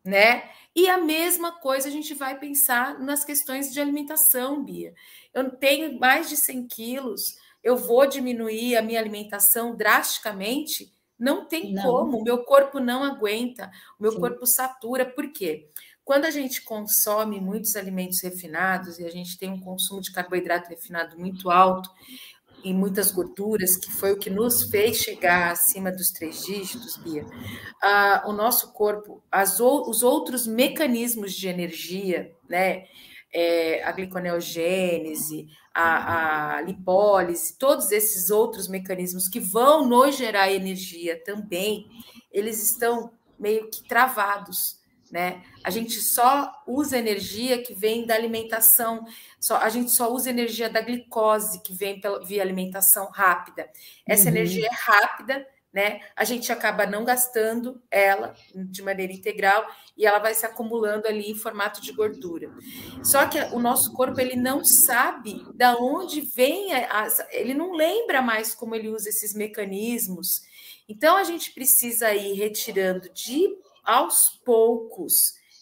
né? E a mesma coisa a gente vai pensar nas questões de alimentação, Bia. Eu tenho mais de 100 quilos, eu vou diminuir a minha alimentação drasticamente? Não tem não. como, o meu corpo não aguenta, o meu Sim. corpo satura. Por quê? Quando a gente consome muitos alimentos refinados e a gente tem um consumo de carboidrato refinado muito alto e muitas gorduras, que foi o que nos fez chegar acima dos três dígitos, Bia, ah, o nosso corpo, as, os outros mecanismos de energia, né? É, a gliconeogênese, a, a lipólise, todos esses outros mecanismos que vão nos gerar energia também, eles estão meio que travados, né? A gente só usa energia que vem da alimentação, só, a gente só usa energia da glicose que vem pela, via alimentação rápida. Essa uhum. energia é rápida, né? A gente acaba não gastando ela de maneira integral e ela vai se acumulando ali em formato de gordura. Só que o nosso corpo ele não sabe da onde vem, ele não lembra mais como ele usa esses mecanismos. Então a gente precisa ir retirando de aos poucos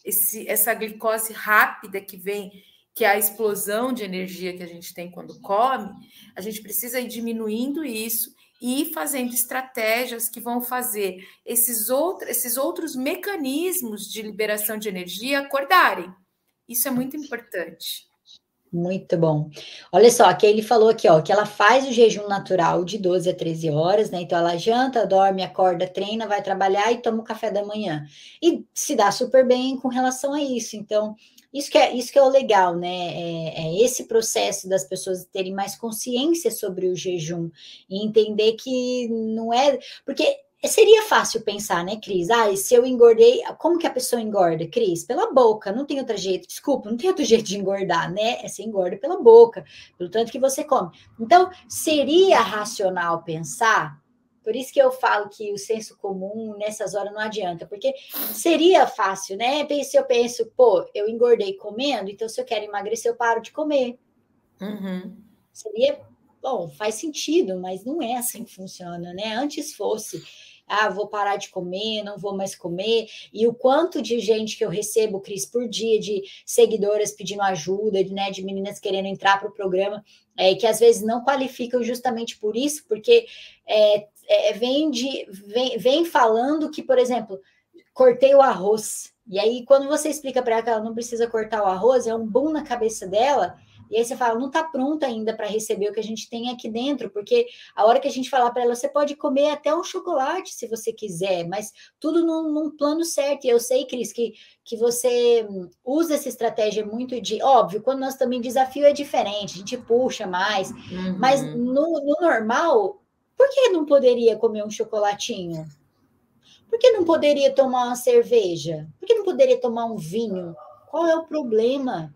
esse, essa glicose rápida que vem que é a explosão de energia que a gente tem quando come, a gente precisa ir diminuindo isso e fazendo estratégias que vão fazer esses, outro, esses outros mecanismos de liberação de energia acordarem. Isso é muito importante. Muito bom. Olha só, que ele falou aqui, ó, que ela faz o jejum natural de 12 a 13 horas, né? Então ela janta, dorme, acorda, treina, vai trabalhar e toma o café da manhã. E se dá super bem com relação a isso. Então, isso que é, isso que é o legal, né? É, é, esse processo das pessoas terem mais consciência sobre o jejum e entender que não é. Porque seria fácil pensar, né, Cris? Ah, se eu engordei, como que a pessoa engorda, Cris? Pela boca, não tem outro jeito, desculpa, não tem outro [LAUGHS] jeito de engordar, né? É você engorda pela boca, pelo tanto que você come. Então, seria racional pensar por isso que eu falo que o senso comum nessas horas não adianta, porque seria fácil, né? Se eu penso, pô, eu engordei comendo, então se eu quero emagrecer, eu paro de comer. Uhum. Seria, bom, faz sentido, mas não é assim que funciona, né? Antes fosse ah, vou parar de comer, não vou mais comer, e o quanto de gente que eu recebo, Cris, por dia, de seguidoras pedindo ajuda, de, né, de meninas querendo entrar para o programa, é, que às vezes não qualificam justamente por isso, porque é, é, vem, de, vem, vem falando que, por exemplo, cortei o arroz. E aí, quando você explica para ela que ela não precisa cortar o arroz, é um boom na cabeça dela. E aí você fala, não está pronta ainda para receber o que a gente tem aqui dentro, porque a hora que a gente falar para ela, você pode comer até um chocolate se você quiser, mas tudo num, num, plano certo. E eu sei, Cris, que, que você usa essa estratégia muito de. Óbvio, quando nós também desafio é diferente, a gente puxa mais, uhum. mas no, no normal, por que não poderia comer um chocolatinho? Por que não poderia tomar uma cerveja? Por que não poderia tomar um vinho? Qual é o problema?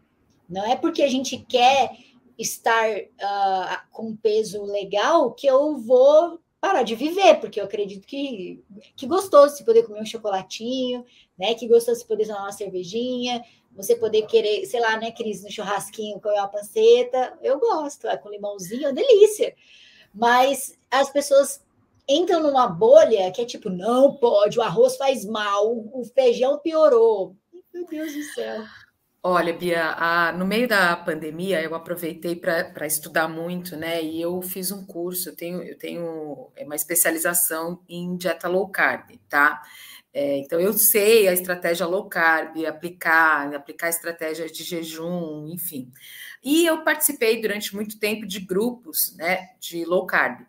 Não é porque a gente quer estar uh, com peso legal que eu vou parar de viver, porque eu acredito que, que gostoso se poder comer um chocolatinho, né? Que gostoso se poder tomar uma cervejinha, você poder querer, sei lá, né, Cris, no churrasquinho comer uma panceta, eu gosto, é com limãozinho, é uma delícia. Mas as pessoas entram numa bolha que é tipo, não pode, o arroz faz mal, o feijão piorou. Meu Deus do céu. Olha, Bia, a, no meio da pandemia eu aproveitei para estudar muito, né? E eu fiz um curso, eu tenho, eu tenho uma especialização em dieta low carb, tá? É, então eu sei a estratégia low carb, aplicar, aplicar estratégias de jejum, enfim. E eu participei durante muito tempo de grupos, né, de low carb.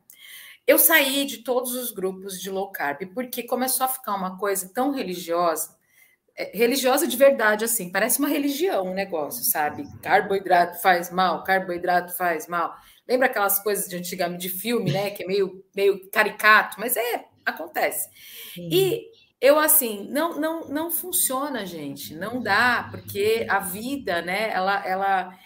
Eu saí de todos os grupos de low carb porque começou a ficar uma coisa tão religiosa é, religiosa de verdade, assim, parece uma religião o um negócio, sabe? Carboidrato faz mal, carboidrato faz mal. Lembra aquelas coisas de antigamente de filme, né? Que é meio, meio caricato, mas é, acontece. Sim. E eu assim, não, não, não funciona, gente, não dá, porque a vida, né, ela, ela,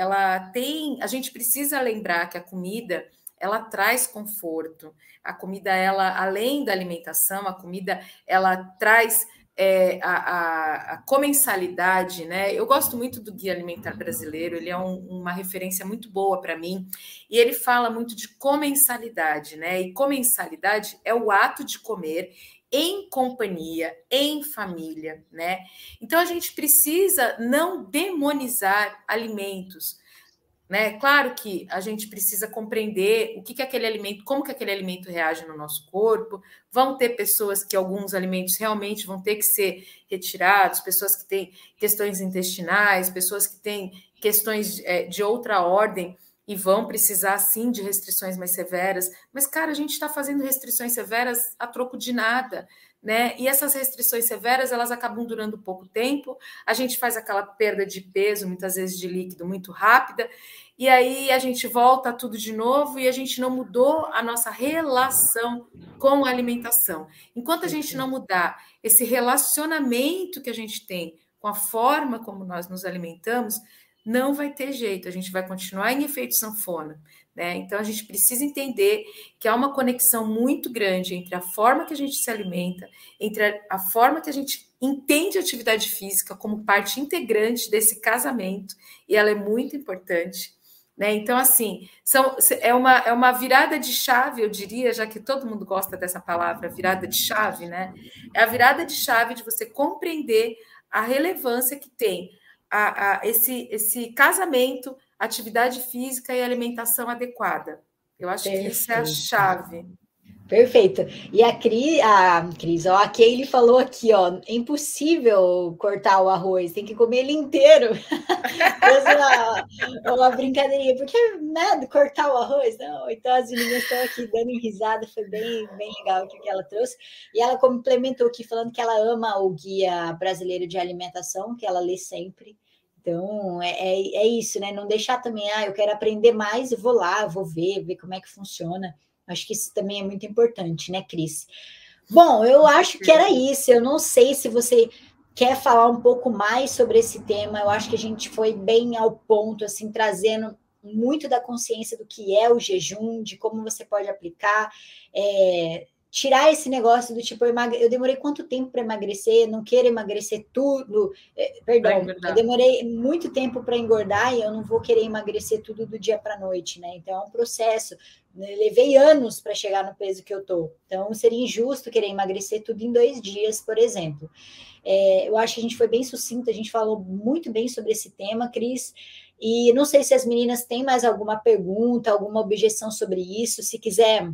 ela tem, a gente precisa lembrar que a comida, ela traz conforto. A comida, ela, além da alimentação, a comida, ela traz é, a, a, a, comensalidade, né? Eu gosto muito do Guia Alimentar Brasileiro, ele é um, uma referência muito boa para mim, e ele fala muito de comensalidade, né? E comensalidade é o ato de comer em companhia, em família, né? Então a gente precisa não demonizar alimentos, né? Claro que a gente precisa compreender o que, que aquele alimento, como que aquele alimento reage no nosso corpo. Vão ter pessoas que alguns alimentos realmente vão ter que ser retirados, pessoas que têm questões intestinais, pessoas que têm questões é, de outra ordem e vão precisar sim de restrições mais severas. Mas, cara, a gente está fazendo restrições severas a troco de nada né? E essas restrições severas elas acabam durando pouco tempo. A gente faz aquela perda de peso, muitas vezes de líquido, muito rápida, e aí a gente volta tudo de novo e a gente não mudou a nossa relação com a alimentação. Enquanto a gente não mudar esse relacionamento que a gente tem com a forma como nós nos alimentamos, não vai ter jeito, a gente vai continuar em efeito sanfona. Né? Então, a gente precisa entender que há uma conexão muito grande entre a forma que a gente se alimenta, entre a, forma que a gente entende a atividade física como parte integrante desse casamento, e ela é muito importante. Né? Então, assim, são, é, uma, é uma virada de chave, eu diria, já que todo mundo gosta dessa palavra, virada de chave, né? É a virada de chave de você compreender a relevância que tem a, a esse, esse casamento atividade física e alimentação adequada. Eu acho Perfeito. que isso é a chave. Perfeito. E a Cris, a Cris, ó, a Kaylee falou aqui, ó, é impossível cortar o arroz, tem que comer ele inteiro. [LAUGHS] uma, uma brincadeirinha, porque, né, cortar o arroz, não. Então as meninas estão aqui dando risada, foi bem, bem legal o que ela trouxe. E ela complementou aqui falando que ela ama o Guia Brasileiro de Alimentação, que ela lê sempre. Então, é, é, é, isso, né? Não deixar também, ah, eu quero aprender mais, eu vou lá, vou ver, ver como é que funciona. Acho que isso também é muito importante, né, Cris? Bom, eu acho que era isso. Eu não sei se você quer falar um pouco mais sobre esse tema. Eu acho que a gente foi bem ao ponto, assim, trazendo muito da consciência do que é o jejum, de como você pode aplicar. É, tirar esse negócio do tipo, eu, emagre... eu demorei quanto tempo para emagrecer, não quero emagrecer tudo, é, perdão, eu demorei muito tempo para engordar e eu não vou querer emagrecer tudo do dia para a noite, né? Então é um processo. Eu levei anos para chegar no peso que eu tô. Então seria injusto querer emagrecer tudo em dois dias, por exemplo. É, eu acho que a gente foi bem sucinto, a gente falou muito bem sobre esse tema, Cris. E não sei se as meninas têm mais alguma pergunta, alguma objeção sobre isso. Se quiser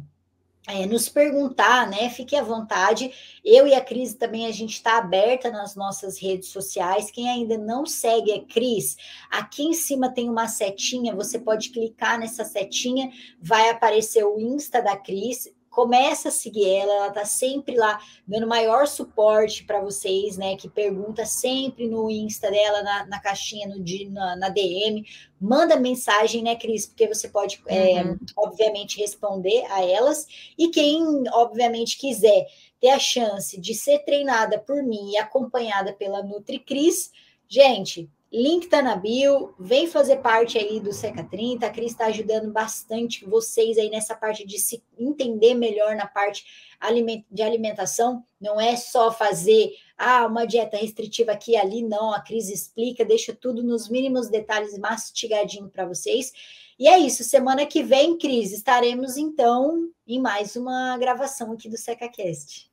é, nos perguntar, né? Fique à vontade. Eu e a Cris também, a gente está aberta nas nossas redes sociais. Quem ainda não segue a Cris, aqui em cima tem uma setinha, você pode clicar nessa setinha, vai aparecer o Insta da Cris começa a seguir ela, ela tá sempre lá dando maior suporte para vocês, né? Que pergunta sempre no Insta dela, na, na caixinha, no, na, na, DM, manda mensagem, né, Cris? Porque você pode, é, uhum. é, obviamente, responder a elas. E quem, obviamente, quiser ter a chance de ser treinada por mim e acompanhada pela NutriCris, gente, Link tá na bio, vem fazer parte aí do Seca 30. A Cris está ajudando bastante vocês aí nessa parte de se entender melhor na parte de alimentação. Não é só fazer ah, uma dieta restritiva aqui e ali, não, a Cris explica, deixa tudo nos mínimos detalhes mastigadinho para vocês. E é isso, semana que vem, Cris, estaremos então em mais uma gravação aqui do SecaCast.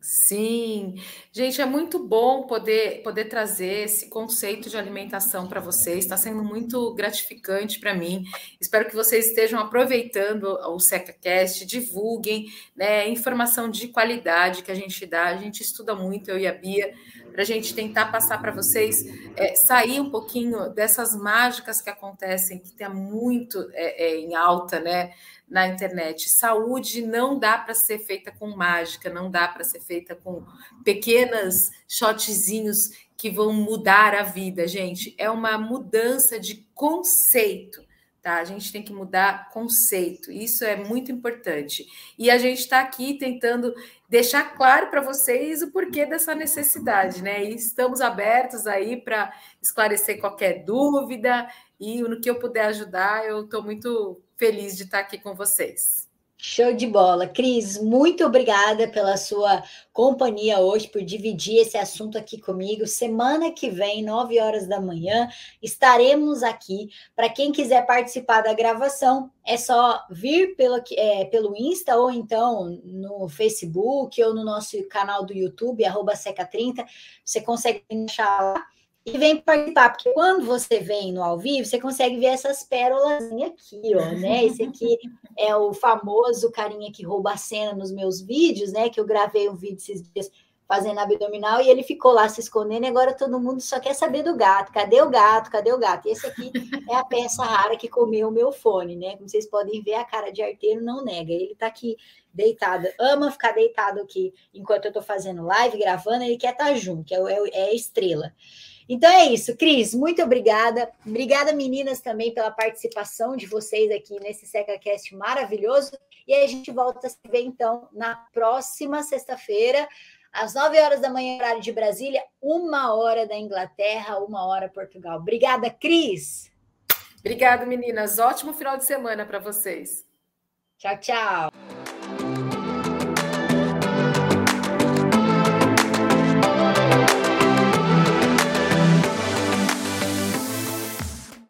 Sim, gente, é muito bom poder, poder trazer esse conceito de alimentação para vocês. Está sendo muito gratificante para mim. Espero que vocês estejam aproveitando o SecaCast, divulguem né, informação de qualidade que a gente dá. A gente estuda muito, eu e a Bia, para a gente tentar passar para vocês, é, sair um pouquinho dessas mágicas que acontecem, que está muito é, é, em alta, né? na internet. Saúde não dá para ser feita com mágica, não dá para ser feita com pequenas shotzinhos que vão mudar a vida, gente. É uma mudança de conceito. Tá? A gente tem que mudar conceito, isso é muito importante. E a gente está aqui tentando deixar claro para vocês o porquê dessa necessidade, né? E estamos abertos aí para esclarecer qualquer dúvida e no que eu puder ajudar, eu estou muito feliz de estar aqui com vocês. Show de bola. Cris, muito obrigada pela sua companhia hoje, por dividir esse assunto aqui comigo. Semana que vem, 9 horas da manhã, estaremos aqui. Para quem quiser participar da gravação, é só vir pelo, é, pelo Insta ou então no Facebook ou no nosso canal do YouTube, Seca30. Você consegue achar lá e vem participar, porque quando você vem no ao vivo, você consegue ver essas pérolas aqui, ó, né? Esse aqui é o famoso carinha que rouba a cena nos meus vídeos, né? Que eu gravei um vídeo esses dias fazendo abdominal e ele ficou lá se escondendo e agora todo mundo só quer saber do gato. Cadê o gato? Cadê o gato? E esse aqui é a peça rara que comeu o meu fone, né? Como vocês podem ver, a cara de arteiro não nega. Ele tá aqui deitado, ama ficar deitado aqui enquanto eu tô fazendo live, gravando, ele quer estar tá junto, é, é, é a estrela. Então é isso, Cris, muito obrigada. Obrigada, meninas, também pela participação de vocês aqui nesse SecaCast maravilhoso. E a gente volta a se ver, então, na próxima sexta-feira, às 9 horas da manhã, horário de Brasília, uma hora da Inglaterra, uma hora Portugal. Obrigada, Cris. Obrigada, meninas. Ótimo final de semana para vocês. Tchau, tchau.